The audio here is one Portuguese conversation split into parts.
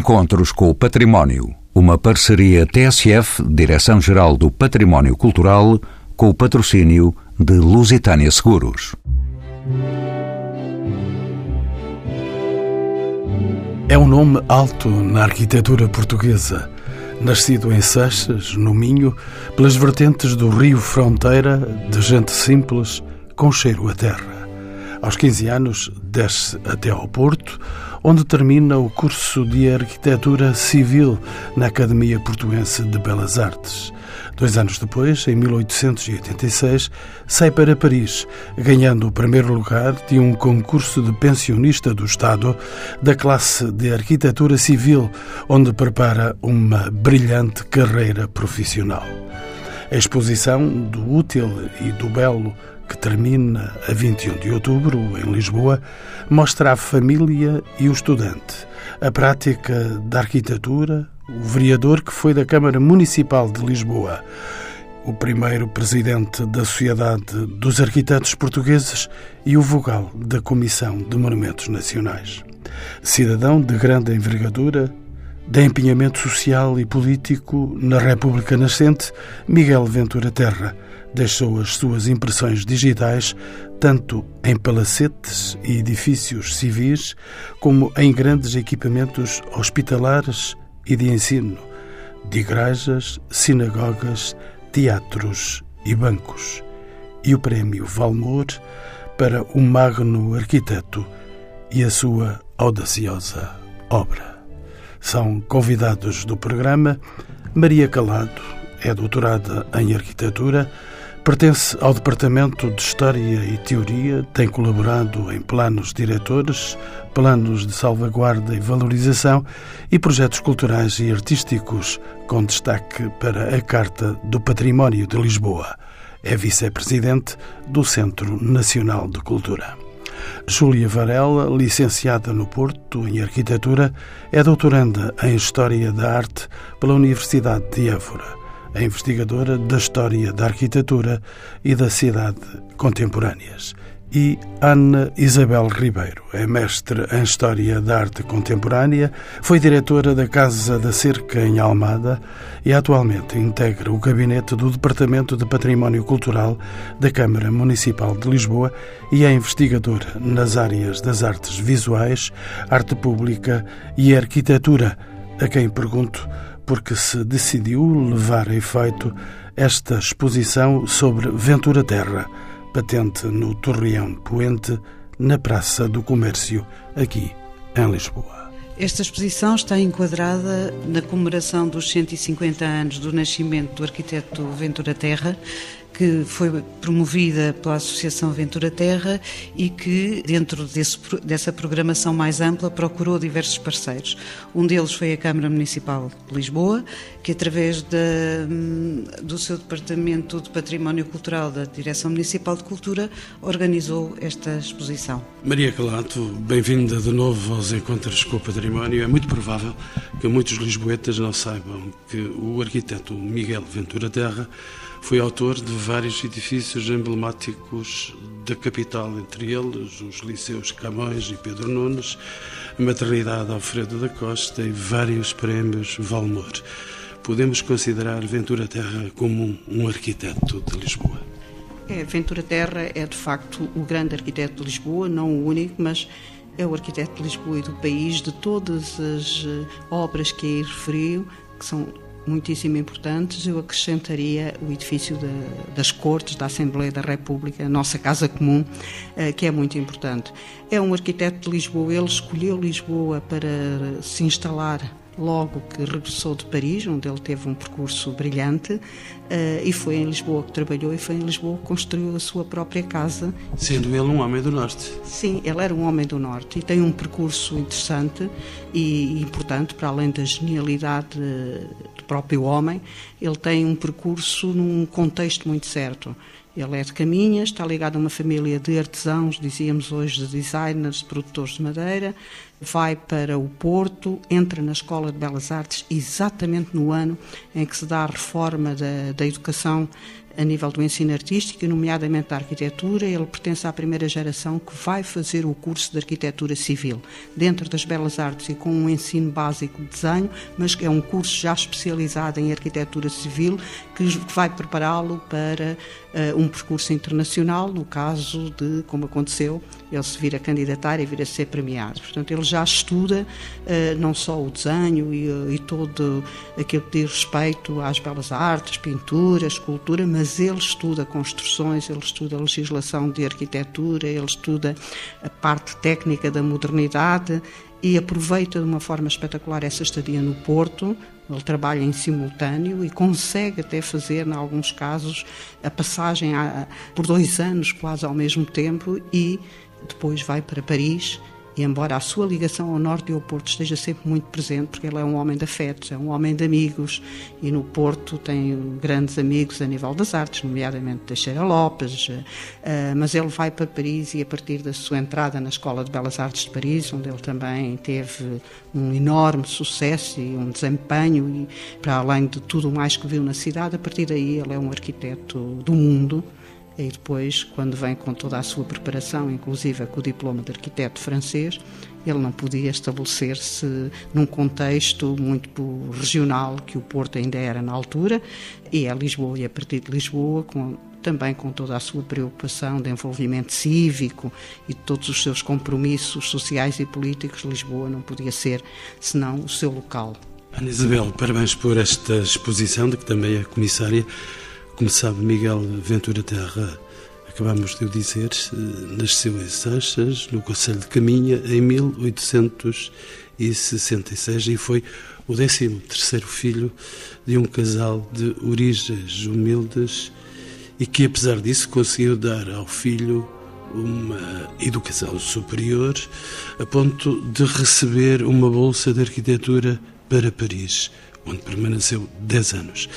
Encontros com o Património. Uma parceria TSF, Direção-Geral do Património Cultural, com o patrocínio de Lusitânia Seguros. É um nome alto na arquitetura portuguesa. Nascido em Seixas, no Minho, pelas vertentes do rio Fronteira, de gente simples, com cheiro a terra. Aos 15 anos, desce até ao Porto, onde termina o curso de Arquitetura Civil na Academia Portuense de Belas Artes. Dois anos depois, em 1886, sai para Paris, ganhando o primeiro lugar de um concurso de pensionista do Estado da classe de Arquitetura Civil, onde prepara uma brilhante carreira profissional. A exposição do útil e do belo que termina a 21 de outubro, em Lisboa, mostra a família e o estudante, a prática da arquitetura, o vereador que foi da Câmara Municipal de Lisboa, o primeiro presidente da Sociedade dos Arquitetos Portugueses e o vogal da Comissão de Monumentos Nacionais. Cidadão de grande envergadura, de empenhamento social e político na República Nascente, Miguel Ventura Terra deixou as suas impressões digitais tanto em palacetes e edifícios civis como em grandes equipamentos hospitalares e de ensino, de igrejas, sinagogas, teatros e bancos. E o prémio Valmor para o magno arquiteto e a sua audaciosa obra. São convidados do programa Maria Calado, é doutorada em arquitetura, Pertence ao Departamento de História e Teoria, tem colaborado em planos diretores, planos de salvaguarda e valorização e projetos culturais e artísticos, com destaque para a Carta do Património de Lisboa. É vice-presidente do Centro Nacional de Cultura. Júlia Varela, licenciada no Porto em Arquitetura, é doutoranda em História da Arte pela Universidade de Évora a investigadora da história da arquitetura e da cidade contemporâneas. E Ana Isabel Ribeiro é mestre em História da Arte Contemporânea, foi diretora da Casa da Cerca em Almada e atualmente integra o gabinete do Departamento de Património Cultural da Câmara Municipal de Lisboa e é investigadora nas áreas das artes visuais, arte pública e arquitetura, a quem pergunto porque se decidiu levar a efeito esta exposição sobre Ventura Terra, patente no Torreão Poente, na Praça do Comércio, aqui em Lisboa. Esta exposição está enquadrada na comemoração dos 150 anos do nascimento do arquiteto Ventura Terra, que foi promovida pela Associação Ventura Terra e que, dentro desse, dessa programação mais ampla, procurou diversos parceiros. Um deles foi a Câmara Municipal de Lisboa, que, através do seu Departamento de Património Cultural da Direção Municipal de Cultura, organizou esta exposição. Maria Calato, bem-vinda de novo aos Encontros com o Património. É muito provável que muitos lisboetas não saibam que o arquiteto Miguel Ventura Terra foi autor de vários edifícios emblemáticos da capital, entre eles os Liceus Camões e Pedro Nunes, a Maternidade Alfredo da Costa e vários prémios Valmor. Podemos considerar Ventura Terra como um arquiteto de Lisboa? É, Ventura Terra é de facto o grande arquiteto de Lisboa, não o único, mas é o arquiteto de Lisboa e do país, de todas as eh, obras que aí referiu, que são muitíssimo importantes, eu acrescentaria o edifício de, das Cortes, da Assembleia da República, a nossa Casa Comum, eh, que é muito importante. É um arquiteto de Lisboa, ele escolheu Lisboa para se instalar logo que regressou de Paris, onde ele teve um percurso brilhante, uh, e foi em Lisboa que trabalhou e foi em Lisboa que construiu a sua própria casa. Sendo ele um homem do Norte. Sim, ele era um homem do Norte e tem um percurso interessante e importante, para além da genialidade do próprio homem, ele tem um percurso num contexto muito certo. Ele é de Caminhas, está ligado a uma família de artesãos, dizíamos hoje, de designers, de produtores de madeira, vai para o Porto, entra na Escola de Belas Artes exatamente no ano em que se dá a reforma da, da educação a nível do ensino artístico, nomeadamente da arquitetura. Ele pertence à primeira geração que vai fazer o curso de arquitetura civil, dentro das belas artes e com um ensino básico de desenho, mas é um curso já especializado em arquitetura civil que vai prepará-lo para uh, um percurso internacional, no caso de, como aconteceu, ele se vir a candidatar e vir a ser premiado. Portanto, ele já estuda uh, não só o desenho e, e todo aquilo que diz respeito às belas artes, pintura, escultura, mas ele estuda construções, ele estuda a legislação de arquitetura, ele estuda a parte técnica da modernidade e aproveita de uma forma espetacular essa estadia no Porto. Ele trabalha em simultâneo e consegue até fazer, em alguns casos, a passagem a, por dois anos quase ao mesmo tempo e depois vai para Paris embora a sua ligação ao Norte e ao Porto esteja sempre muito presente, porque ele é um homem de afetos, é um homem de amigos, e no Porto tem grandes amigos a nível das artes, nomeadamente Teixeira Lopes, eh, mas ele vai para Paris e a partir da sua entrada na Escola de Belas Artes de Paris, onde ele também teve um enorme sucesso e um desempenho, e para além de tudo mais que viu na cidade, a partir daí ele é um arquiteto do mundo, e depois, quando vem com toda a sua preparação, inclusive com o diploma de arquiteto francês, ele não podia estabelecer-se num contexto muito regional, que o Porto ainda era na altura, e é Lisboa, e a partir de Lisboa, com, também com toda a sua preocupação de envolvimento cívico e todos os seus compromissos sociais e políticos, Lisboa não podia ser senão o seu local. Ana Isabel, parabéns por esta exposição, de que também é comissária. Como sabe, Miguel Ventura Terra, acabamos de o dizer, nasceu em Sanches, no Conselho de Caminha, em 1866 e foi o 13 terceiro filho de um casal de origens humildes e que, apesar disso, conseguiu dar ao filho uma educação superior a ponto de receber uma bolsa de arquitetura para Paris onde permaneceu 10 anos.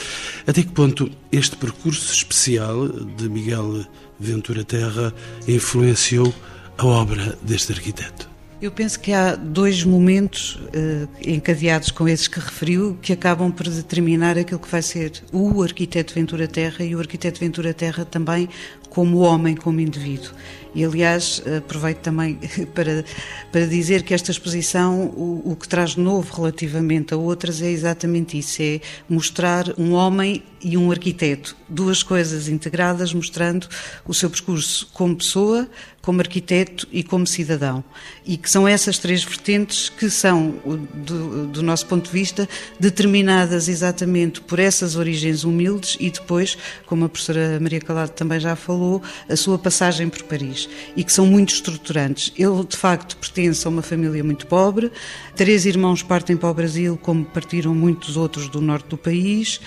Até que ponto este percurso especial de Miguel Ventura Terra influenciou a obra deste arquiteto? Eu penso que há dois momentos uh, encadeados com esses que referiu que acabam por determinar aquilo que vai ser o arquiteto Ventura Terra e o arquiteto Ventura Terra também como homem, como indivíduo. E, aliás, aproveito também para, para dizer que esta exposição, o, o que traz novo relativamente a outras é exatamente isso: é mostrar um homem e um arquiteto, duas coisas integradas, mostrando o seu percurso como pessoa, como arquiteto e como cidadão. E que são essas três vertentes que são, do, do, nosso ponto de vista, determinadas exatamente por essas origens humildes e depois, como a professora Maria Calado também já falou, a sua passagem por Paris. E que são muito estruturantes. Ele, de facto, pertence a uma família muito pobre. Três irmãos partem para o Brasil, como partiram muitos outros do norte do país.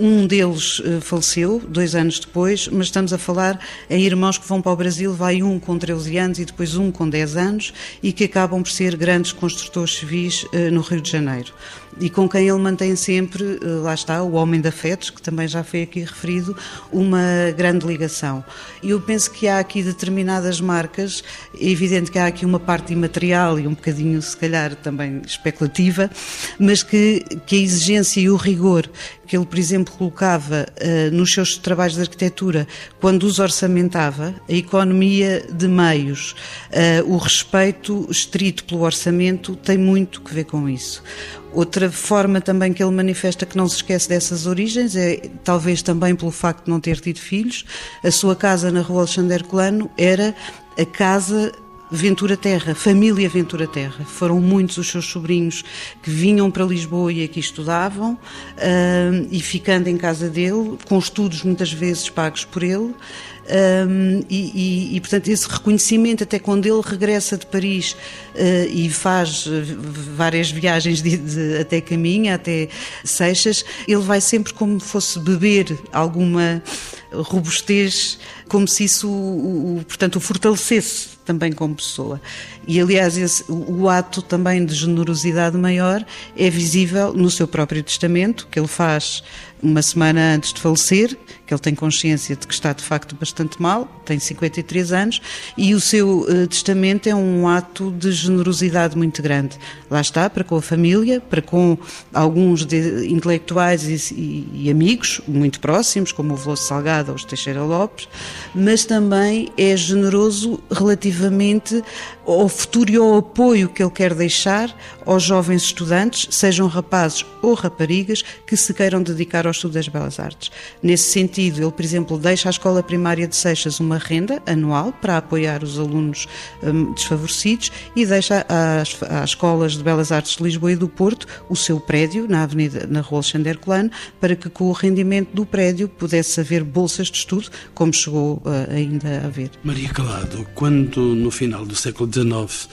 Um deles uh, faleceu dois anos depois, mas estamos a falar em irmãos que vão para o Brasil, vai um com 13 anos e depois um com 10 anos e que acabam por ser grandes construtores civis uh, no Rio de Janeiro e com quem ele mantém sempre, eh, lá está, o homem de afetos, que também já foi aqui referido, uma grande ligação. E eu penso que há aqui determinadas marcas, é evidente que há aqui uma parte imaterial e um bocadinho, se calhar, também especulativa, mas que, que a exigência e o rigor que ele, por exemplo, colocava uh, nos seus trabalhos de arquitetura, quando os orçamentava, a economia de meios, uh, o respeito estrito pelo orçamento, tem muito que ver com isso. Outra forma também que ele manifesta que não se esquece dessas origens é, talvez também pelo facto de não ter tido filhos, a sua casa na rua Alexandre Herculano era a casa Ventura Terra, família Ventura Terra. Foram muitos os seus sobrinhos que vinham para Lisboa e aqui estudavam, uh, e ficando em casa dele, com estudos muitas vezes pagos por ele. Um, e, e, e, portanto, esse reconhecimento, até quando ele regressa de Paris uh, e faz eh, várias viagens de, de, até Caminha, até Seixas, ele vai sempre como fosse beber alguma robustez, como se isso, o, o, portanto, o fortalecesse também como pessoa. E, aliás, esse, o, ato também de generosidade maior é visível no seu próprio testamento, que ele faz uma semana antes de falecer, que ele tem consciência de que está de facto bastante mal, tem 53 anos, e o seu uh, testamento é um ato de generosidade muito grande. Lá está, para com a família, para com alguns de, intelectuais e, e, amigos muito próximos, como o Veloso Salgado ou os Teixeira Lopes, mas também é generoso relativamente ao futuro e ao apoio que ele quer deixar aos jovens estudantes, sejam rapazes ou raparigas, que se queiram dedicar ao estudo das belas artes. Nesse sentido, ele, por exemplo, deixa à Escola Primária de Seixas uma renda anual para apoiar os alunos um, desfavorecidos e deixa às, às, escolas de belas artes de Lisboa e do Porto o seu prédio na Avenida, na Rua Alexandre Colano, para que com o rendimento do prédio pudesse haver bolsas de estudo, como chegou uh, ainda a haver. Maria Calado, quando no final do século XIX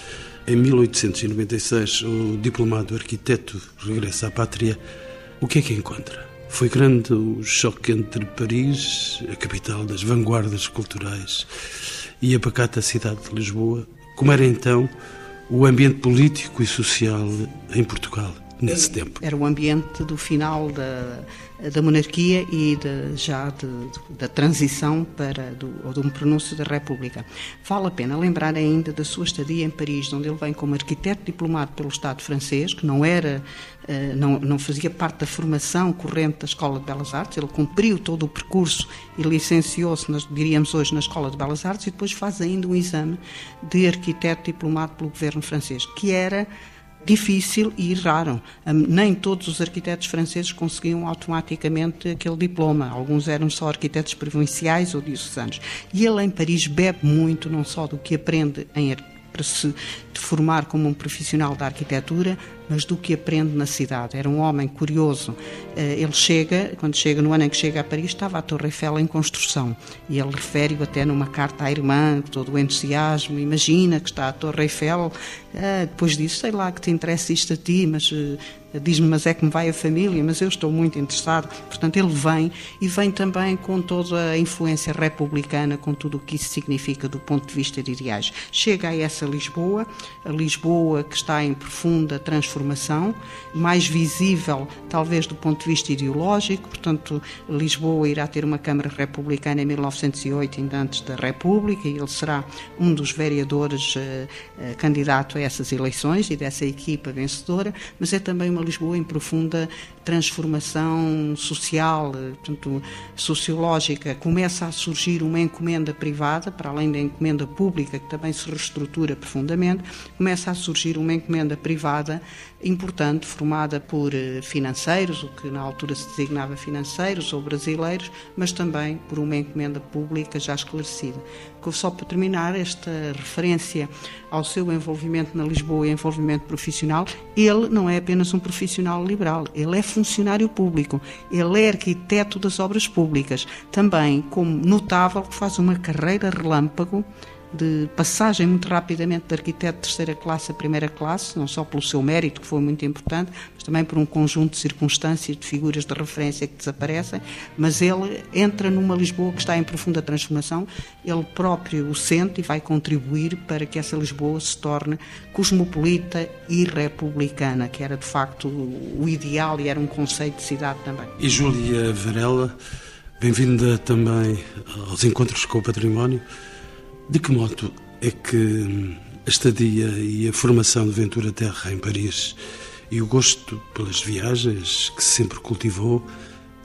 em 1896, o diplomado arquiteto regressa à pátria. O que é que encontra? Foi grande o choque entre Paris, a capital das vanguardas culturais, e a pacata cidade de Lisboa. Como era então o ambiente político e social em Portugal nesse tempo? Era o ambiente do final da da monarquia e de, já de, de, da transição para do, ou de um pronúncio da República. Vale a pena lembrar ainda da sua estadia em Paris, onde ele vem como arquiteto diplomado pelo Estado francês, que não era eh, não, não fazia parte da formação corrente da Escola de Belas Artes, ele cumpriu todo o percurso e licenciou-se, diríamos hoje, na Escola de Belas Artes e depois faz ainda um exame de arquiteto diplomado pelo governo francês, que era difícil e raro. Nem todos os arquitetos franceses conseguiam automaticamente aquele diploma. Alguns eram só arquitetos provinciais ou diocesanos. E ele em Paris bebe muito, não só do que aprende em para se formar como um profissional da arquitetura, mas do que aprende na cidade. Era um homem curioso. Eh, ele chega, quando chega, no ano em que chega a Paris, estava a Torre Eiffel em construção. E ele refere-o até numa carta à irmã, todo o entusiasmo. Imagina que está a Torre Eiffel. Eh, depois disso, sei lá, que te interessa isto a ti, mas eh, diz-me, mas é que me vai a família, mas eu estou muito interessado. Portanto, ele vem e vem também com toda a influência republicana, com tudo o que isso significa do ponto de vista de ideais. Chega a essa Lisboa, a Lisboa que está em profunda transformação, mais visível talvez do ponto de vista ideológico, portanto, Lisboa irá ter uma Câmara Republicana em 1908, ainda antes da República, e ele será um dos vereadores uh, uh, candidato a essas eleições e dessa equipa vencedora, mas é também uma Lisboa em profunda transformação social, portanto, sociológica. Começa a surgir uma encomenda privada, para além da encomenda pública, que também se reestrutura profundamente, começa a surgir uma encomenda privada importante, formada por eh, financeiros, o que na altura se designava financeiros ou brasileiros, mas também por uma encomenda pública já esclarecida. Só para terminar, esta referência ao seu envolvimento na Lisboa e envolvimento profissional, ele não é apenas um profissional liberal, ele é funcionário público, ele é arquiteto das obras públicas, também como notável faz uma carreira relâmpago de passagem muito rapidamente de arquiteto de terceira classe a primeira classe, não só pelo seu mérito, que foi muito importante, mas também por um conjunto de circunstâncias, de figuras de referência que desaparecem, mas ele entra numa Lisboa que está em profunda transformação, ele próprio o sente e vai contribuir para que essa Lisboa se torne cosmopolita e republicana, que era de facto o ideal e era um conceito de cidade também. E Júlia Varela, bem-vinda também aos Encontros com o Património. De que modo é que a estadia e a formação de Ventura Terra em Paris e o gosto pelas viagens que sempre cultivou,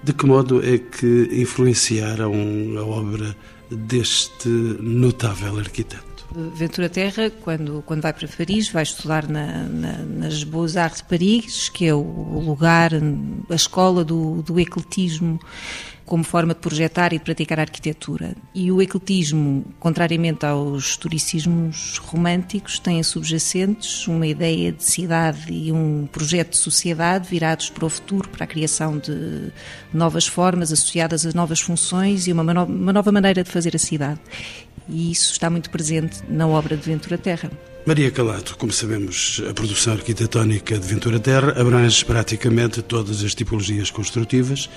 de que modo é que influenciaram a obra deste notável arquiteto? Ventura Terra, quando, quando vai para Paris, vai estudar na, na, nas Beaux-Arts de Paris, que é o lugar, a escola do, do ecletismo como forma de projetar e de praticar a arquitetura. E o ecletismo, contrariamente aos historicismos românticos, tem subjacentes uma ideia de cidade e um projeto de sociedade virados para o futuro, para a criação de novas formas associadas a novas funções e uma, uma nova maneira de fazer a cidade. E isso está muito presente na obra de Ventura Terra. Maria Calato, como sabemos, a produção arquitetónica de Ventura Terra abrange praticamente todas as tipologias construtivas,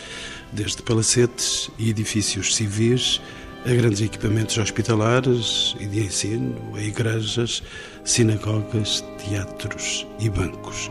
desde palacetes e edifícios civis a grandes equipamentos hospitalares e de ensino, a igrejas, sinagogas, teatros e bancos.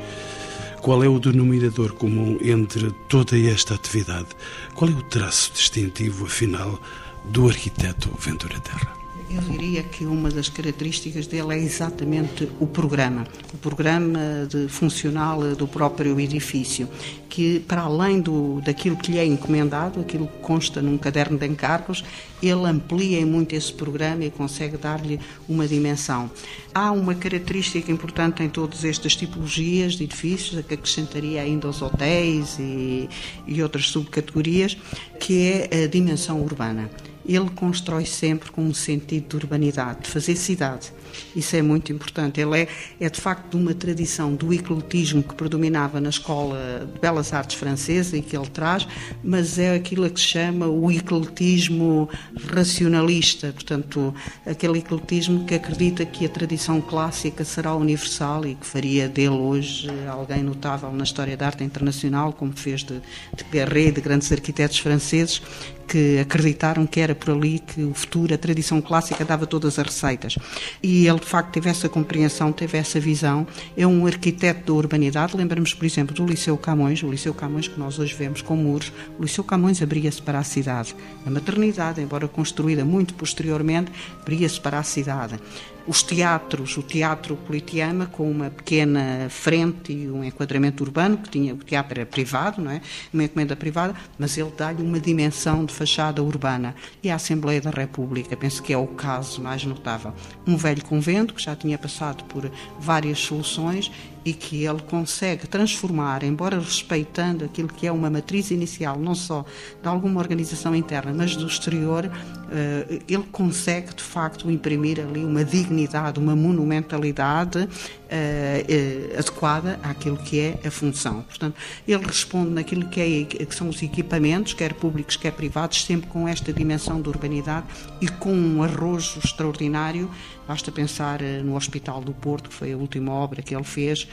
Qual é o denominador comum entre toda esta atividade? Qual é o traço distintivo, afinal, do arquiteto Ventura Terra? Eu diria que uma das características dele é exatamente o programa, o programa de funcional do próprio edifício, que para além do, daquilo que lhe é encomendado, aquilo que consta num caderno de encargos, ele amplia muito esse programa e consegue dar-lhe uma dimensão. Há uma característica importante em todas estas tipologias de edifícios, que acrescentaria ainda aos hotéis e, e outras subcategorias, que é a dimensão urbana ele constrói sempre com um sentido de urbanidade, de fazer cidade. Isso é muito importante. Ele é, é de facto de uma tradição do ecletismo que predominava na Escola de Belas Artes Francesa e que ele traz, mas é aquilo que se chama o ecletismo racionalista, portanto, aquele ecletismo que acredita que a tradição clássica será universal e que faria dele hoje alguém notável na história da arte internacional, como fez de, de Perret, de grandes arquitetos franceses, que acreditaram que era por ali que o futuro, a tradição clássica, dava todas as receitas. E ele, de facto, teve essa compreensão, teve essa visão. É um arquiteto da urbanidade. Lembramos, por exemplo, do Liceu Camões, o Liceu Camões que nós hoje vemos com muros. O Liceu Camões abria-se para a cidade. A maternidade, embora construída muito posteriormente, abria-se para a cidade os teatros, o Teatro Politeama, com uma pequena frente e um enquadramento urbano, que tinha, o teatro era privado, não é? uma encomenda privada, mas ele dá-lhe uma dimensão de fachada urbana. E a Assembleia da República, penso que é o caso mais notável. Um velho convento, que já tinha passado por várias soluções e que ele consegue transformar, embora respeitando aquilo que é uma matriz inicial, não só de alguma organização interna, mas do exterior, eh, ele consegue de facto imprimir ali uma dignidade, uma monumentalidade eh, adequada àquilo que é a função. Portanto, ele responde naquilo que, é, que são os equipamentos, quer públicos, quer privados, sempre com esta dimensão de urbanidade e com um arrojo extraordinário. Basta pensar eh, no Hospital do Porto, que foi a última obra que ele fez,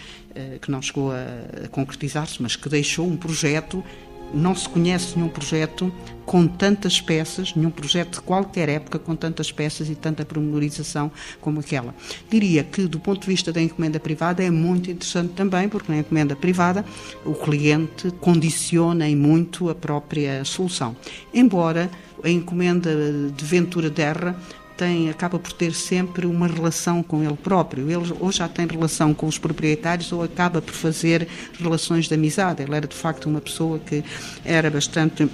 que não chegou a concretizar-se, mas que deixou um projeto não se conhece nenhum projeto com tantas peças, nenhum projeto de qualquer época com tantas peças e tanta pormenorização como aquela. Diria que, do ponto de vista da encomenda privada, é muito interessante também, porque na encomenda privada o cliente condiciona em muito a própria solução. Embora a encomenda de Ventura Terra tem, acaba por ter sempre uma relação com ele próprio. Ele ou já tem relação com os proprietários ou acaba por fazer relações de amizade. Ele era de facto uma pessoa que era bastante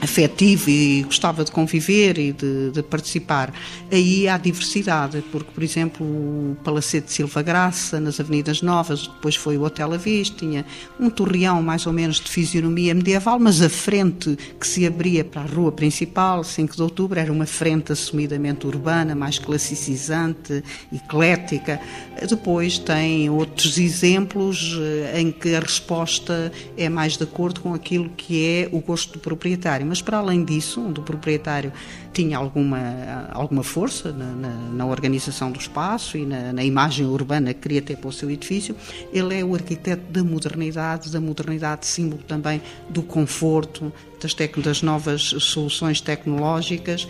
afetivo e gostava de conviver e de, de, participar. Aí há diversidade, porque, por exemplo, o Palacete de Silva Graça, nas Avenidas Novas, depois foi o Hotel Avis, tinha um torreão mais ou menos de fisionomia medieval, mas a frente que se abria para a rua principal, 5 de outubro, era uma frente assumidamente urbana, mais classicizante, eclética. Depois tem outros exemplos eh, em que a resposta é mais de acordo com aquilo que é o gosto do proprietário mas para além disso, onde o proprietário tinha alguma, alguma força na, na, na organização do espaço e na, na, imagem urbana que queria ter para o seu edifício, ele é o arquiteto da modernidade, da modernidade símbolo também do conforto, das, novas soluções tecnológicas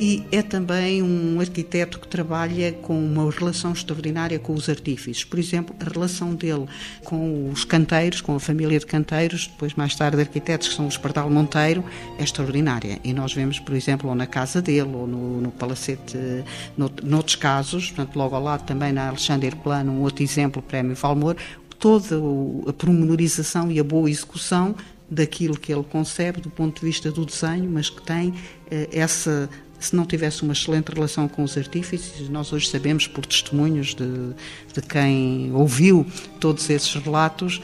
e é também um arquiteto que trabalha com uma relação extraordinária com os artífices. Por exemplo, a relação dele com os canteiros, com a família de canteiros, depois mais tarde arquitetos que são os Pardal Monteiro, é extraordinária. E nós vemos, por exemplo, ou na casa dele, ou no, no Palacete, noutros casos, portanto, logo ao lado também na Alexandre Plano, um outro exemplo, Prémio Valmor, toda a promenorização e a boa execução daquilo que ele concebe do ponto de vista do desenho, mas que tem eh, essa se não tivesse uma excelente relação com os artífices, nós hoje sabemos por testemunhos de, de quem ouviu todos esses relatos,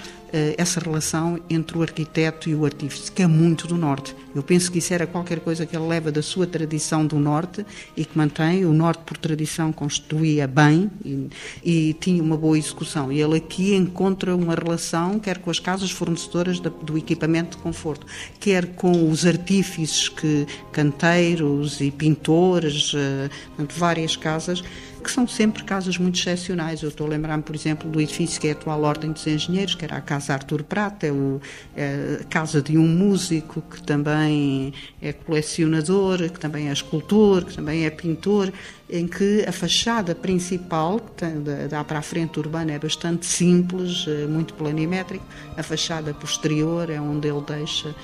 essa relação entre o arquiteto e o artífice, que é muito do Norte. Eu penso que isso era qualquer coisa que ele leva da sua tradição do Norte e que mantém. O Norte, por tradição, constituía bem e, e tinha uma boa execução. E ele aqui encontra uma relação, quer com as casas fornecedoras do equipamento de conforto, quer com os artífices, que, canteiros e pintores, uh, várias casas que são sempre casas muito excepcionais. Eu estou a lembrar-me, por exemplo, do edifício que é a atual Ordem dos Engenheiros, que era a Casa Artur Prata, a casa de um músico que também é colecionador, que também é escultor, que também é pintor, em que a fachada principal, que dá para a frente urbana, é bastante simples, eh, muito planimétrica, a fachada posterior é onde ele deixa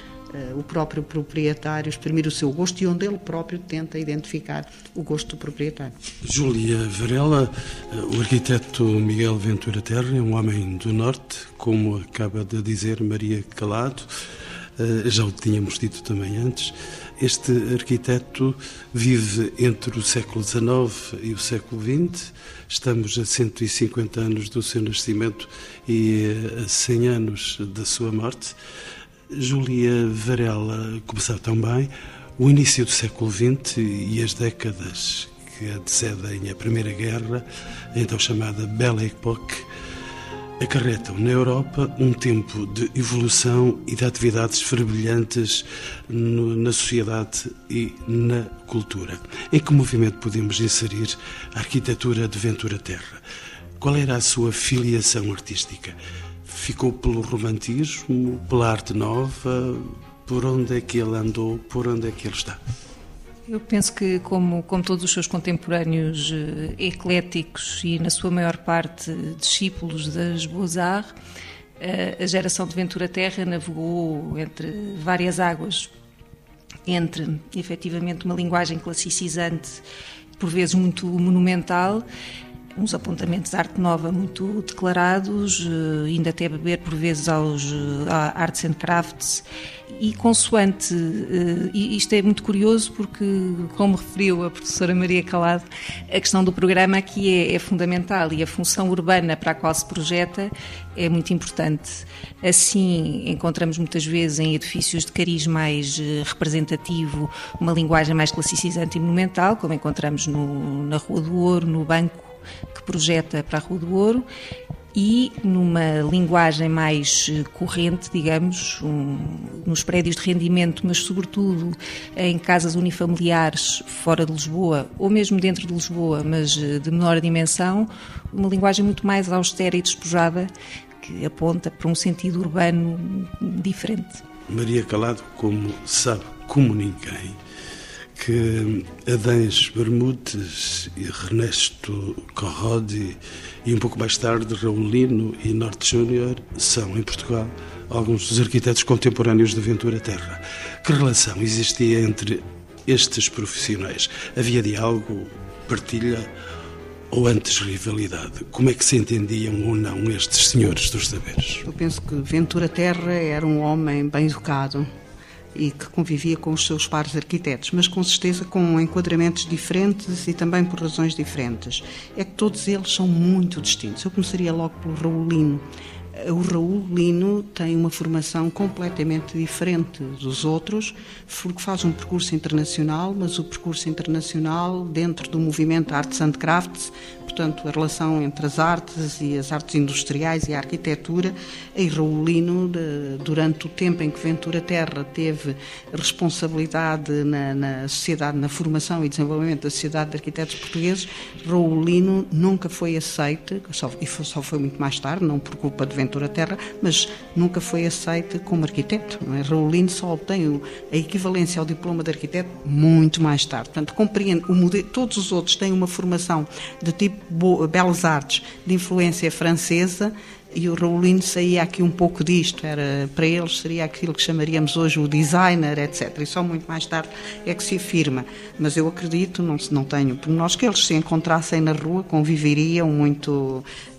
o próprio proprietário exprimir o seu gosto e onde ele próprio tenta identificar o gosto do proprietário. Júlia Varela, uh, o arquiteto Miguel Ventura Terra é um homem do Norte, como acaba de dizer Maria Calado, uh, já o tínhamos dito também antes. Este arquiteto vive entre o século XIX e o século XX. Estamos a 150 anos do seu nascimento e a 100 anos da sua morte. Júlia Varela começou também o início do século XX e as décadas que antecedem a Primeira Guerra, então chamada Belle Époque, acarretam na Europa um tempo de evolução e de atividades fervilhantes na sociedade e na cultura. Em que movimento podemos inserir a arquitetura de Ventura Terra? Qual era a sua filiação artística? Ficou pelo romantismo, pela arte nova? Por onde é que ele andou? Por onde é que ele está? Eu penso que, como, como todos os seus contemporâneos eh, ecléticos e, na sua maior parte, discípulos das Beaux-Arts, eh, a geração de Ventura Terra navegou entre várias águas, entre, efetivamente, uma linguagem classicizante, por vezes muito monumental, uns apontamentos de arte nova muito declarados, eh, ainda até beber por vezes aos eh, arts and crafts e consoante, eh, e isto é muito curioso porque, como referiu a professora Maria Calado, a questão do programa aqui é, é fundamental e a função urbana para a qual se projeta é muito importante. Assim, encontramos muitas vezes em edifícios de cariz mais representativo uma linguagem mais classicizante e monumental, como encontramos no, na Rua do Ouro, no Banco, que projeta para a Rua do Ouro e numa linguagem mais eh, corrente, digamos, um, nos prédios de rendimento, mas sobretudo em casas unifamiliares fora de Lisboa, ou mesmo dentro de Lisboa, mas eh, de menor dimensão, uma linguagem muito mais austera e despojada que aponta para um sentido urbano diferente. Maria Calado, como sabe, como ninguém, que Adães Bermudes e Ernesto Corrodi e um pouco mais tarde Raulino e Norte Júnior são, em Portugal, alguns dos arquitetos contemporâneos de Ventura Terra. Que relação existia entre estes profissionais? Havia diálogo, partilha ou antes rivalidade? Como é que se entendiam ou não estes senhores dos saberes? Eu penso que Ventura Terra era um homem bem educado, e que convivia com os seus pares arquitetos, mas com certeza com enquadramentos diferentes e também por razões diferentes. É que todos eles são muito distintos. Eu começaria logo pelo Raulino. O Raul Lino tem uma formação completamente diferente dos outros, porque faz um percurso internacional, mas o percurso internacional dentro do movimento Arts and Crafts, portanto, a relação entre as artes e as artes industriais e a arquitetura, e Raulino, durante o tempo em que Ventura Terra teve responsabilidade na, na, sociedade, na formação e desenvolvimento da Sociedade de Arquitetos Portugueses, Raulino nunca foi aceite, só, e só foi muito mais tarde, não por culpa de Ventura Terra, mas nunca foi aceite como arquiteto. É? Raulino só obtém a equivalência ao diploma de arquiteto muito mais tarde. Portanto, compreende, o modelo, todos os outros têm uma formação de tipo belas artes de influência francesa e o Raulino saía aqui um pouco disto, era para eles seria aquilo que chamaríamos hoje o designer, etc. E só muito mais tarde é que se afirma. Mas eu acredito, não, não tenho nós, que eles se encontrassem na rua conviveriam muito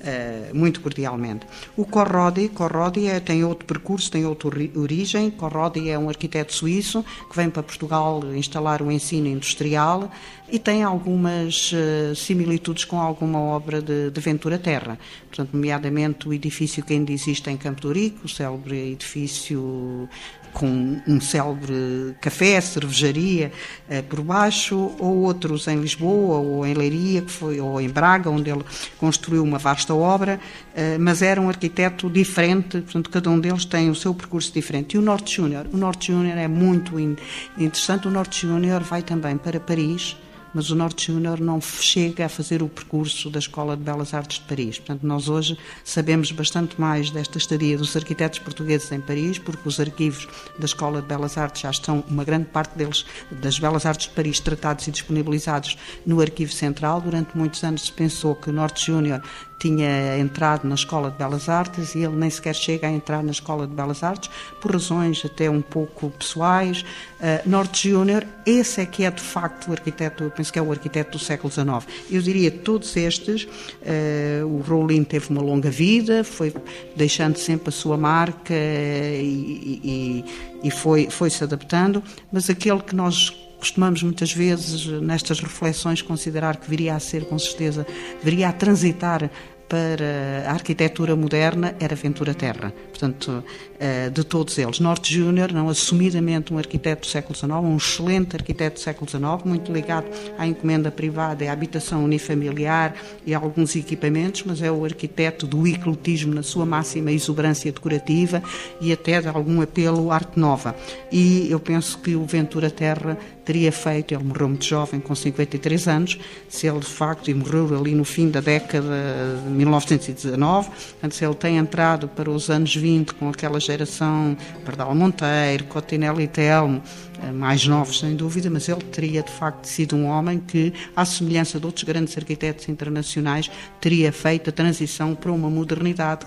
uh, muito cordialmente. O Corrodi, Corrodi é, tem outro percurso, tem outra origem. Corrodi é um arquiteto suíço que vem para Portugal instalar o ensino industrial e tem algumas uh, similitudes com alguma obra de, de, Ventura Terra. Portanto, nomeadamente o edifício que ainda existe em Campo do Rico, o célebre edifício com um célebre café, cervejaria eh, por baixo, ou outros em Lisboa, ou em Leiria, que foi, ou em Braga, onde ele construiu uma vasta obra, eh, mas era um arquiteto diferente, portanto, cada um deles tem o seu percurso diferente. E o Norte Júnior, o Norte Júnior é muito interessante, o Norte Júnior vai também para Paris, mas o Norte Júnior não chega a fazer o percurso da Escola de Belas Artes de Paris. Portanto, nós hoje sabemos bastante mais desta estadia dos arquitetos portugueses em Paris, porque os arquivos da Escola de Belas Artes já estão, uma grande parte deles, das Belas Artes de Paris, tratados e disponibilizados no Arquivo Central. Durante muitos anos se pensou que o Norte Júnior tinha entrado na Escola de Belas Artes e ele nem sequer chega a entrar na Escola de Belas Artes, por razões até um pouco pessoais. Uh, Norte Júnior, esse é que é de facto o arquiteto, eu penso que é o arquiteto do século XIX. Eu diria todos estes, uh, o Rollin teve uma longa vida, foi deixando sempre a sua marca e, e, e foi, foi se adaptando, mas aquele que nós costumamos muitas vezes nestas reflexões considerar que viria a ser com certeza, viria a transitar para a arquitetura moderna era Ventura Terra. Portanto, eh, de todos eles. Norte Júnior, não assumidamente um arquiteto do século XIX, um excelente arquiteto do século XIX, muito ligado à encomenda privada à habitação unifamiliar e a alguns equipamentos, mas é o arquiteto do ecletismo na sua máxima exuberância decorativa e até de algum apelo arte nova. E eu penso que o Ventura Terra teria feito, ele morreu muito jovem, com 53 anos, se ele de facto, e morreu ali no fim da década de 1919, portanto, se ele tem entrado para os anos 20 com aquela geração Pardal Monteiro, Cotinelli e Telmo, mais novos sem dúvida, mas ele teria de facto sido um homem que, à semelhança de outros grandes arquitetos internacionais, teria feito a transição para uma modernidade,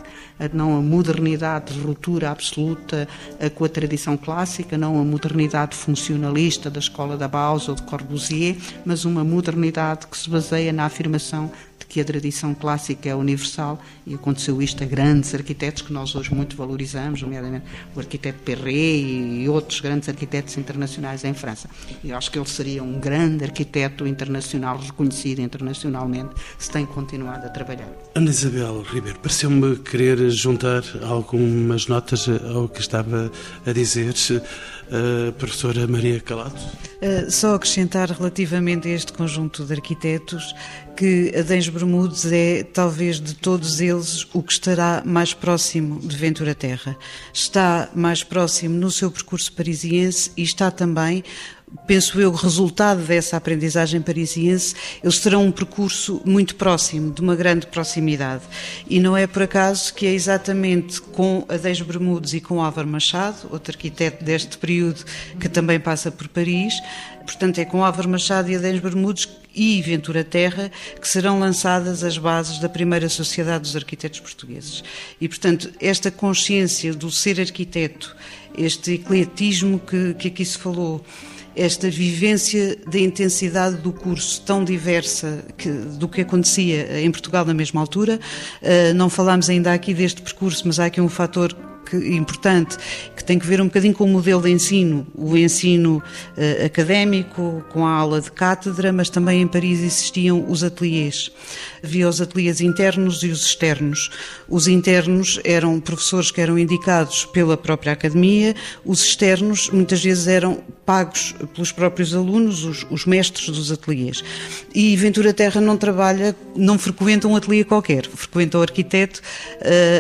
não a modernidade de ruptura absoluta eh, com a tradição clássica, não a modernidade funcionalista da escola da Bauhaus ou de Corbusier, mas uma modernidade que se baseia na afirmação que a tradição clássica é universal e aconteceu isto a grandes arquitetos que nós hoje muito valorizamos, nomeadamente o arquiteto Perret e outros grandes arquitetos internacionais em França. E acho que ele seria um grande arquiteto internacional, reconhecido internacionalmente, se tem continuado a trabalhar. Ana Isabel Ribeiro, pareceu-me querer juntar algumas notas ao que estava a dizer a professora Maria Calado. Uh, só acrescentar relativamente a este conjunto de arquitetos que Adens Bermudes é, talvez de todos eles, o que estará mais próximo de Ventura Terra. Está mais próximo no seu percurso parisiense e está também penso eu, resultado dessa aprendizagem parisiense, eles terão um percurso muito próximo, de uma grande proximidade. E não é por acaso que é exatamente com Adés Bermudes e com Álvaro Machado, outro arquiteto deste período que também passa por Paris, portanto é com Álvaro Machado e Adés Bermudes e Ventura Terra que serão lançadas as bases da primeira Sociedade dos Arquitetos Portugueses. E, portanto, esta consciência do ser arquiteto, este ecletismo que, que aqui se falou, esta vivência da intensidade do curso tão diversa que, do que acontecia em Portugal na mesma altura. Uh, não falámos ainda aqui deste percurso, mas há aqui um fator que, importante que tem que ver um bocadinho com o modelo de ensino, o ensino uh, académico, com a aula de cátedra, mas também em Paris existiam os ateliês. Havia os ateliês internos e os externos. Os internos eram professores que eram indicados pela própria academia, os externos muitas vezes eram pagos pelos próprios alunos, os, os mestres dos ateliês. E Ventura Terra não trabalha, não frequenta um ateliê qualquer, frequenta o arquiteto,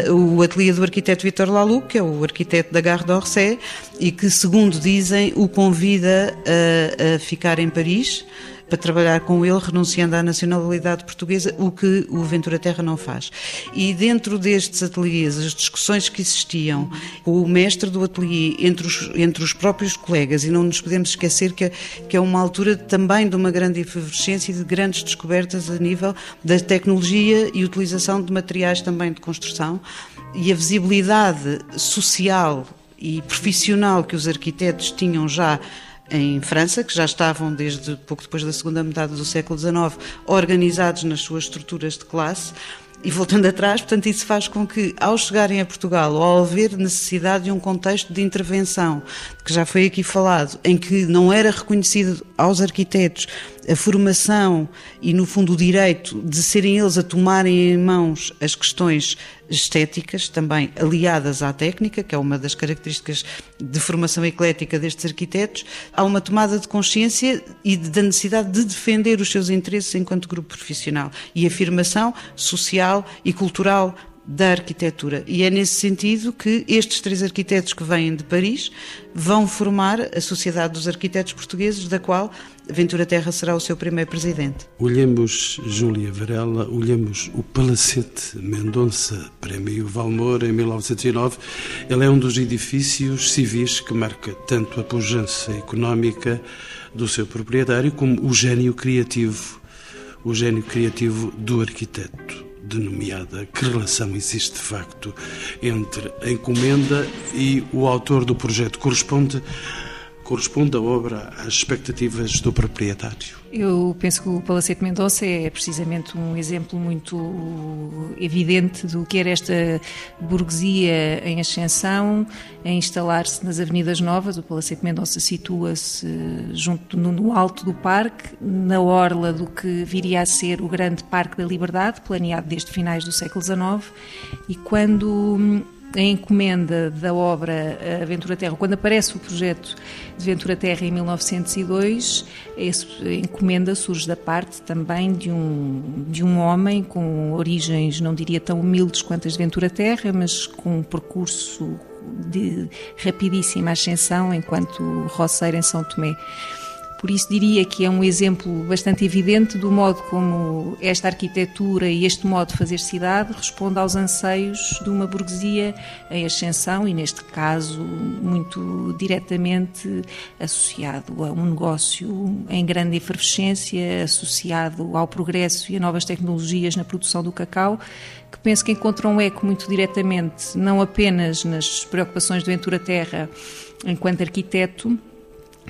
uh, o ateliê do arquiteto Vitor Lalu, que é o arquiteto da Gare d'Orsay, e que, segundo dizem, o convida a, a ficar em Paris para trabalhar com ele, renunciando à nacionalidade portuguesa, o que o Ventura Terra não faz. E dentro destes ateliês, as discussões que existiam com o mestre do ateliê, entre os, entre os próprios colegas, e não nos podemos esquecer que, que é uma altura também de uma grande efervescência e de grandes descobertas a nível da tecnologia e utilização de materiais também de construção, e a visibilidade social e profissional que os arquitetos tinham já em França, que já estavam desde pouco depois da segunda metade do século XIX organizados nas suas estruturas de classe. E voltando atrás, portanto, isso faz com que, ao chegarem a Portugal, ou ao haver necessidade de um contexto de intervenção, que já foi aqui falado, em que não era reconhecido aos arquitetos a formação e, no fundo, o direito de serem eles a tomarem em mãos as questões estéticas, também aliadas à técnica, que é uma das características de formação eclética destes arquitetos, há uma tomada de consciência e da necessidade de defender os seus interesses enquanto grupo profissional e afirmação social e cultural da arquitetura. E é nesse sentido que estes três arquitetos que vêm de Paris vão formar a Sociedade dos Arquitetos Portugueses, da qual Ventura Terra será o seu primeiro presidente. Olhemos Júlia Varela, olhemos o Palacete Mendonça, Prémio Valmor, em 1909. Ele é um dos edifícios civis que marca tanto a pujança económica do seu proprietário como o gênio criativo, o gênio criativo do arquiteto denominada. Que relação existe de facto entre a encomenda e o autor do projeto? Corresponde corresponde a obra às expectativas do proprietário? Eu penso que o Palacete Mendonça é precisamente um exemplo muito evidente do que era esta burguesia em ascensão, a instalar-se nas Avenidas Novas. O Palacete Mendonça situa-se junto no, no alto do parque, na orla do que viria a ser o grande Parque da Liberdade, planeado desde finais do século XIX, e quando a encomenda da obra Ventura Terra, quando aparece o projeto de Ventura Terra em 1902, essa encomenda surge da parte também de um, de um homem com origens, não diria tão humildes quanto as de Ventura Terra, mas com um percurso de rapidíssima ascensão enquanto roceiro em São Tomé. Por isso diria que é um exemplo bastante evidente do modo como esta arquitetura e este modo de fazer cidade responde aos anseios de uma burguesia em ascensão e, neste caso, muito diretamente associado a um negócio em grande efervescência, associado ao progresso e a novas tecnologias na produção do cacau, que penso que encontram um eco muito diretamente, não apenas nas preocupações do Ventura Terra enquanto arquiteto,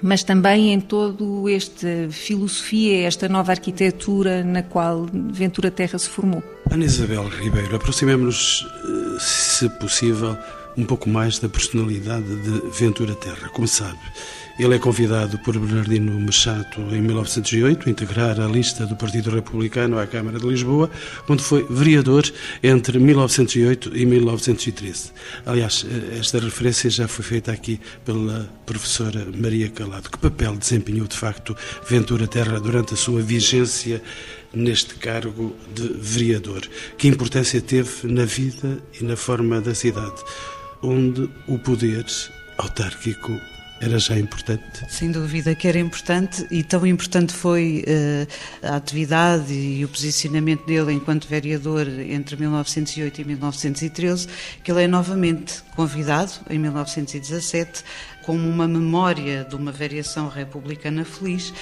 mas também em todo esta filosofia, esta nova arquitetura na qual Ventura Terra se formou. Ana Isabel Ribeiro, aproximemos-nos, eh, se possível, um pouco mais da personalidade de Ventura Terra. Como sabe, ele é convidado por Bernardino Machado em 1908 a integrar a lista do Partido Republicano à Câmara de Lisboa, onde foi vereador entre 1908 e 1913. Aliás, esta referência já foi feita aqui pela professora Maria Calado. Que papel desempenhou, de facto, Ventura Terra durante a sua vigência neste cargo de vereador? Que importância teve na vida e na forma da cidade, onde o poder autárquico era já importante? Sem dúvida que era importante e tão importante foi uh, a atividade e o posicionamento dele enquanto vereador entre 1908 e 1913 que ele é novamente convidado em 1917 como uma memória de uma variação republicana feliz, uh,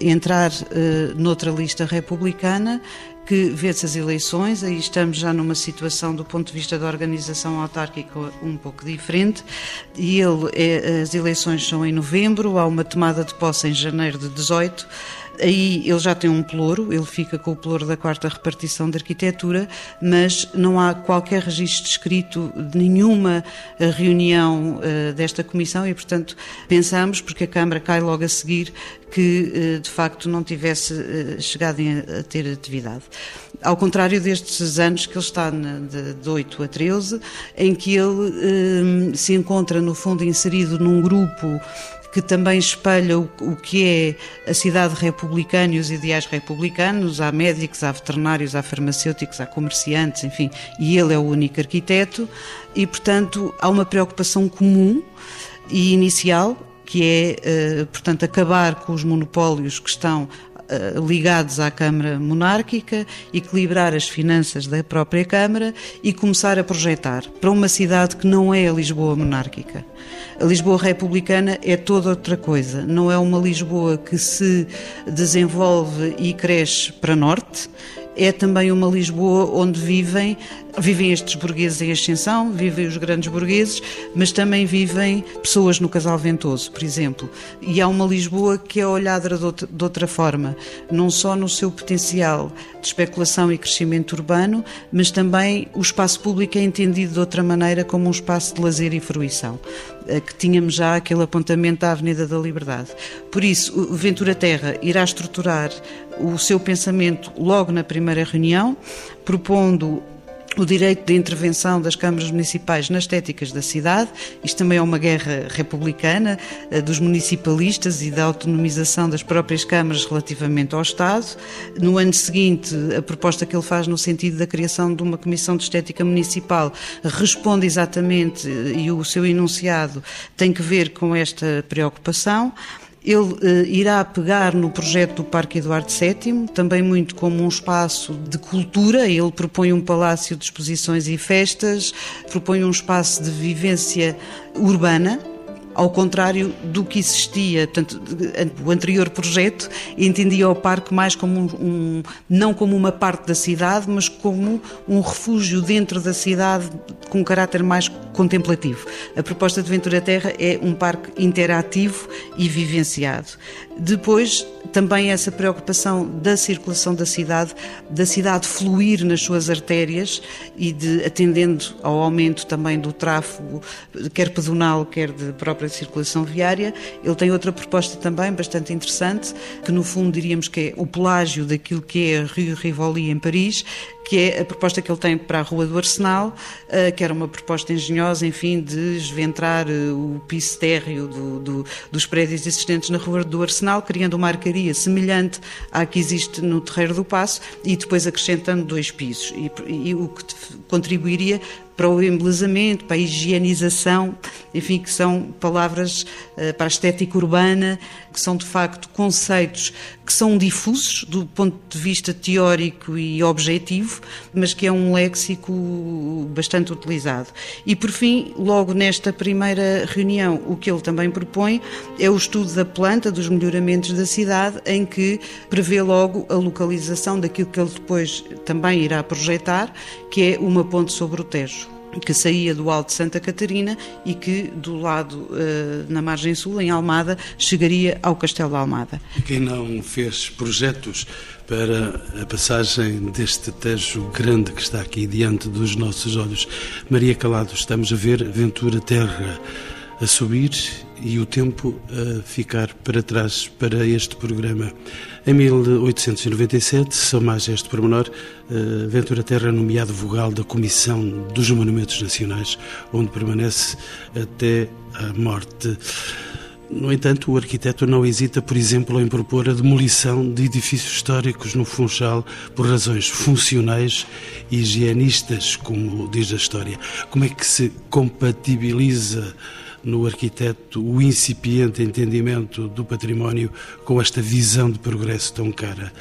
entrar uh, noutra lista republicana que vê-se as eleições, aí estamos já numa situação do ponto de vista da organização autárquica um pouco diferente, e ele, é, as eleições são em novembro, há uma tomada de posse em janeiro de 18, Aí ele já tem um ploro, ele fica com o ploro da quarta repartição de arquitetura, mas não há qualquer registro escrito de nenhuma eh, reunião uh, desta comissão e, portanto, pensamos, porque a Câmara cai logo a seguir, que uh, de facto não tivesse chegado a, ter atividade. Ao contrário destes anos que ele está de 8 a 13, em que ele se encontra, no fundo, inserido num grupo que também espelha o, o, que é a cidade republicana e os ideais republicanos. Há médicos, há veterinários, há farmacêuticos, há comerciantes, enfim, e ele é o único arquiteto, e portanto há uma preocupação comum e inicial que é, eh, portanto, acabar com os monopólios que estão ligados à Câmara Monárquica, equilibrar as finanças da própria Câmara e começar a projetar para uma cidade que não é a Lisboa monárquica. A Lisboa republicana é toda outra coisa. Não é uma Lisboa que se desenvolve e cresce para norte, é também uma Lisboa onde vivem Vivem estes burgueses em ascensão, vivem os grandes burgueses, mas também vivem pessoas no Casal Ventoso, por exemplo. E há uma Lisboa que é olhada de outra forma, não só no seu potencial de especulação e crescimento urbano, mas também o espaço público é entendido de outra maneira como um espaço de lazer e fruição, que tínhamos já aquele apontamento da Avenida da Liberdade. Por isso, o Ventura Terra irá estruturar o seu pensamento logo na primeira reunião, propondo o direito de intervenção das câmaras municipais nas estéticas da cidade. Isto também é uma guerra republicana eh, dos municipalistas e da autonomização das próprias câmaras relativamente ao Estado. No ano seguinte, a proposta que ele faz no sentido da criação de uma comissão de estética municipal responde exatamente e o seu enunciado tem que ver com esta preocupação. Ele eh, irá pegar no projeto do Parque Eduardo VII, também muito como um espaço de cultura. Ele propõe um palácio de exposições e festas, propõe um espaço de vivência urbana, ao contrário do que existia, tanto o anterior projeto entendia o parque mais como um, não como uma parte da cidade, mas como um refúgio dentro da cidade com um caráter mais contemplativo. A proposta de Ventura Terra é um parque interativo e vivenciado. Depois, também essa preocupação da circulação da cidade, da cidade fluir nas suas artérias e de atendendo ao aumento também do tráfego, quer pedonal, quer de própria circulação viária. Ele tem outra proposta também bastante interessante, que no fundo diríamos que é o pelágio daquilo que é Rio Rivoli em Paris, que é a proposta que ele tem para a Rua do Arsenal, eh, que era uma proposta engenhosa, enfim, de esventrar eh, o piso térreo do, do, dos prédios existentes na Rua do Arsenal, criando uma arcaria semelhante à que existe no Terreiro do Passo e depois acrescentando dois pisos, e, e o que contribuiria para o embelezamento, para a higienização, enfim, que são palavras uh, para a estética urbana, que são de facto conceitos que são difusos do ponto de vista teórico e objetivo, mas que é um léxico bastante utilizado. E por fim, logo nesta primeira reunião, o que ele também propõe é o estudo da planta, dos melhoramentos da cidade, em que prevê logo a localização daquilo que ele depois também irá projetar, que é uma ponte sobre o Tejo que saía do Alto de Santa Catarina e que do lado uh, na margem sul, em Almada, chegaria ao Castelo de Almada. Quem não fez projetos para a passagem deste Tejo grande que está aqui diante dos nossos olhos, Maria Calado, estamos a ver Ventura Terra a subir e o tempo a ficar para trás para este programa. Em 1897, só mais este pormenor, eh, Ventura Terra é nomeado vogal da Comissão dos Monumentos Nacionais, onde permanece até a morte. No entanto, o arquiteto não hesita, por exemplo, em propor a demolição de edifícios históricos no Funchal por razões funcionais e higienistas, como diz a história. Como é que se compatibiliza no arquiteto o incipiente entendimento do património com esta visão de progresso tão cara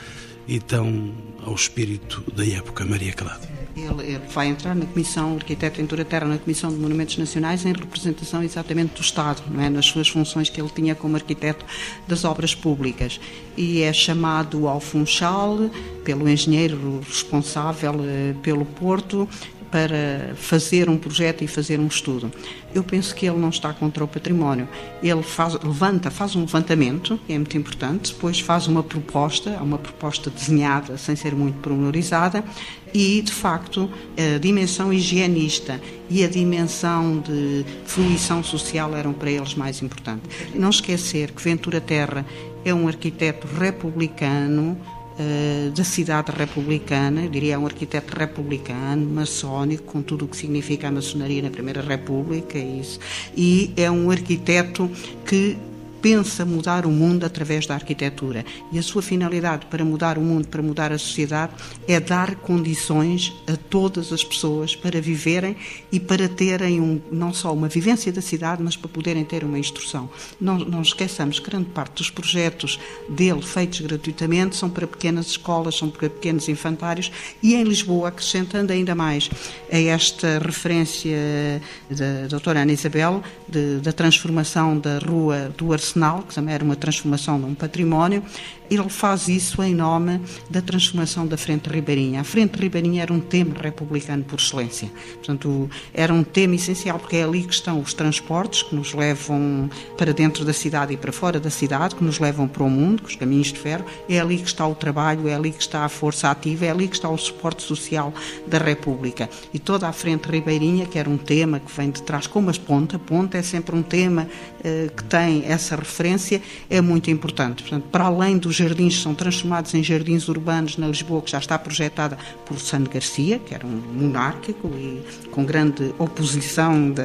e tão ao espírito da época, Maria Calado. Ele, vai entrar na Comissão Arquiteto Ventura Terra, na Comissão de Monumentos Nacionais, em representação exatamente do Estado, não é? nas suas funções que ele tinha como arquiteto das obras públicas. E é chamado ao Funchal, pelo engenheiro responsável eh, pelo Porto, para fazer um projeto e fazer um estudo. Eu penso que ele não está contra o património. Ele faz, levanta, faz um levantamento, que é muito importante, depois faz uma proposta, uma proposta desenhada, sem ser muito pormenorizada, e, de facto, a dimensão higienista e a dimensão de fruição social eram para eles mais importantes. Não esquecer que Ventura Terra é um arquiteto republicano, da cidade republicana, diria um arquiteto republicano, maçónico, com tudo o que significa a maçonaria na Primeira República, isso. e é um arquiteto que pensa mudar o mundo através da arquitetura. E a sua finalidade para mudar o mundo, para mudar a sociedade, é dar condições a todas as pessoas para viverem e para terem um, não só uma vivência da cidade, mas para poderem ter uma instrução. Não, não esqueçamos que grande parte dos projetos dele, feitos gratuitamente, são para pequenas escolas, são para pequenos infantários e em Lisboa, acrescentando ainda mais a esta referência da doutora Ana Isabel, de, da transformação da rua do Arsenal arsenal, que também era uma transformação de um património, ele faz isso em nome da transformação da Frente Ribeirinha. A Frente Ribeirinha era um tema republicano por excelência. Portanto, era um tema essencial porque é ali que estão os transportes que nos levam para dentro da cidade e para fora da cidade, que nos levam para o mundo, os caminhos de ferro. É ali que está o trabalho, é ali que está a força ativa, é ali que está o suporte social da República. E toda a Frente Ribeirinha, que era um tema que vem de trás, como as ponta, ponta é sempre um tema eh, que tem essa referência, é muito importante. Portanto, para além dos jardins são transformados em jardins urbanos na Lisboa, que já está projetada por Sano Garcia, que era um monárquico e com grande oposição de,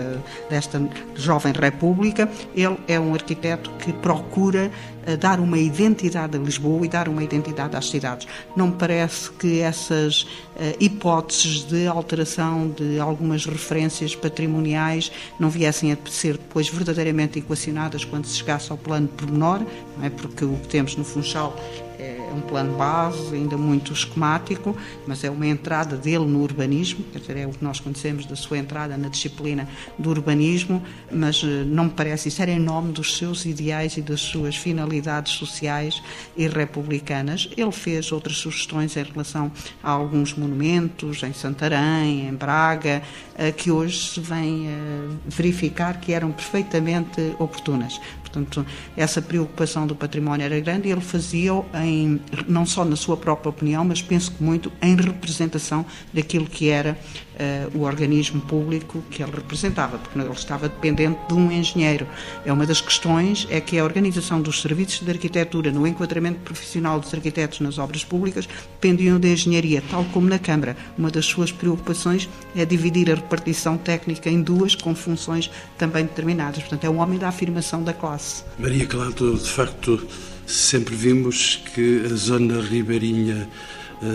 desta jovem república. Ele é um arquiteto que procura eh, dar uma identidade a Lisboa e dar uma identidade às cidades. Não me parece que essas uh, hipóteses de alteração de algumas referências patrimoniais não viessem a ser depois verdadeiramente equacionadas quando se chegasse ao plano pormenor, não é? porque o que temos no Funchal é um plano base, ainda muito esquemático, mas é uma entrada dele no urbanismo, quer dizer, é o que nós conhecemos da sua entrada na disciplina do urbanismo, mas eh, não me parece, isso era em nome dos seus ideais e das suas finalidades sociais e republicanas. Ele fez outras sugestões em relação a alguns monumentos, em Santarém, em Braga, eh, que hoje se vem eh, verificar que eram perfeitamente oportunas. Portanto, essa preocupação do património era grande e ele fazia-o em, não só na sua própria opinião, mas penso que muito em representação daquilo que era uh, o organismo público que ele representava, porque ele estava dependente de um engenheiro. É uma das questões é que a organização dos serviços de arquitetura no enquadramento profissional dos arquitetos nas obras públicas dependiam da engenharia, tal como na Câmara. Uma das suas preocupações é dividir a repartição técnica em duas com funções também determinadas. Portanto, é um homem da afirmação da classe. Maria Claro, de facto, sempre vimos que a zona ribeirinha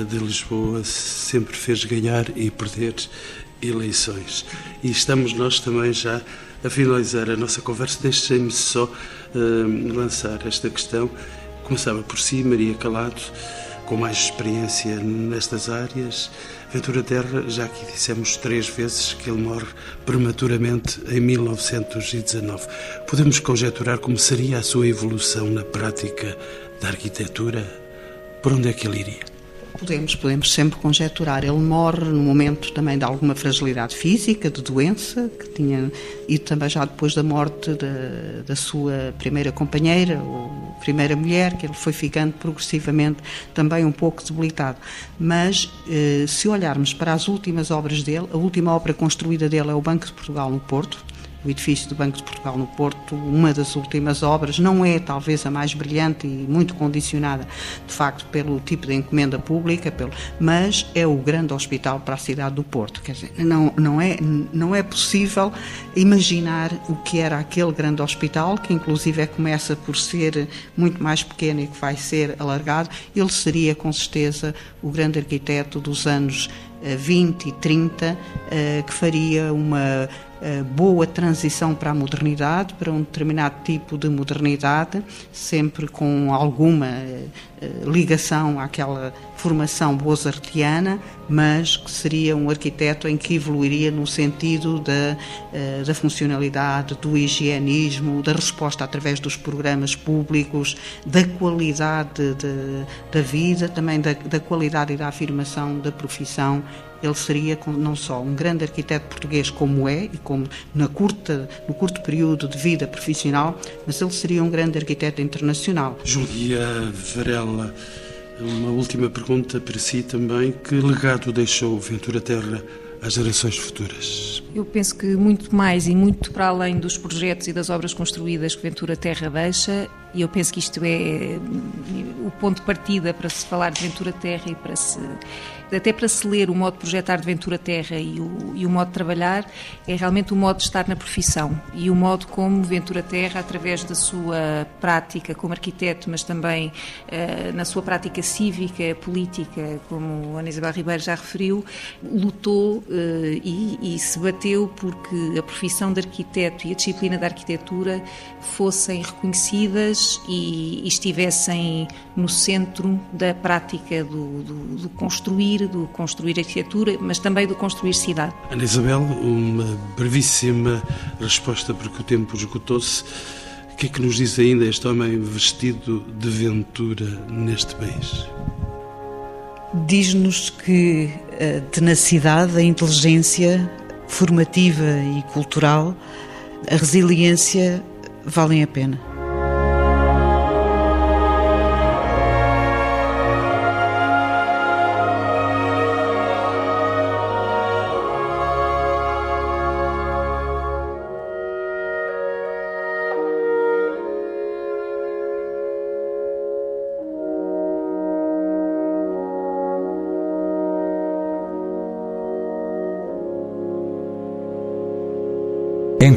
de Lisboa sempre fez ganhar e perder eleições. E estamos nós também já a finalizar a nossa conversa. Deixem-me só uh, lançar esta questão. Começava por si, Maria Calado, com mais experiência nestas áreas. Ventura Terra, já aqui dissemos três vezes que ele morre prematuramente em 1919. Podemos conjecturar como seria a sua evolução na prática da arquitetura? Por onde é que ele iria? Podemos, podemos sempre conjecturar. Ele morre no momento também de alguma fragilidade física, de doença, que tinha, e também já depois da morte da, da sua primeira companheira, ou primeira mulher, que ele foi ficando progressivamente também um pouco debilitado. Mas, eh, se olharmos para as últimas obras dele, a última obra construída dele é o Banco de Portugal no Porto, o edifício do Banco de Portugal no Porto, uma das últimas obras, não é talvez a mais brilhante e muito condicionada, de facto, pelo tipo de encomenda pública, pelo, mas é o grande hospital para a cidade do Porto. Quer dizer, não, não, é, não é possível imaginar o que era aquele grande hospital, que inclusive é, começa por ser muito mais pequeno e que vai ser alargado. Ele seria, com certeza, o grande arquiteto dos anos 20 eh, e 30, eh, que faria uma boa transição para a modernidade, para um determinado tipo de modernidade, sempre com alguma eh, ligação àquela formação bozartiana, mas que seria um arquiteto em que evoluiria no sentido da, eh, da funcionalidade, do higienismo, da resposta através dos programas públicos, da qualidade de, da vida, também da, da qualidade e da afirmação da profissão ele seria não só um grande arquiteto português como é e como na curta, no curto período de vida profissional, mas ele seria um grande arquiteto internacional. Julia Varela, uma última pergunta para si também. Que legado deixou Ventura Terra às gerações futuras? Eu penso que muito mais e muito para além dos projetos e das obras construídas que Ventura Terra deixa, e eu penso que isto é o ponto de partida para se falar de Ventura Terra e para se até para se ler o modo de projetar de Ventura Terra e o, e o modo de trabalhar, é realmente o modo de estar na profissão e o modo como Ventura Terra, através da sua prática como arquiteto, mas também uh, na sua prática cívica, política, como Ana Isabel Ribeiro já referiu, lutou uh, e, e se bateu porque a profissão de arquiteto e a disciplina da arquitetura fossem reconhecidas e, e estivessem no centro da prática do, do, do construir do construir arquitetura, mas também do construir cidade. Ana Isabel, uma brevíssima resposta, porque o tempo esgotou-se. O que é que nos diz ainda este homem vestido de ventura neste país? Diz-nos que a tenacidade, a inteligência formativa e cultural, a resiliência valem a pena.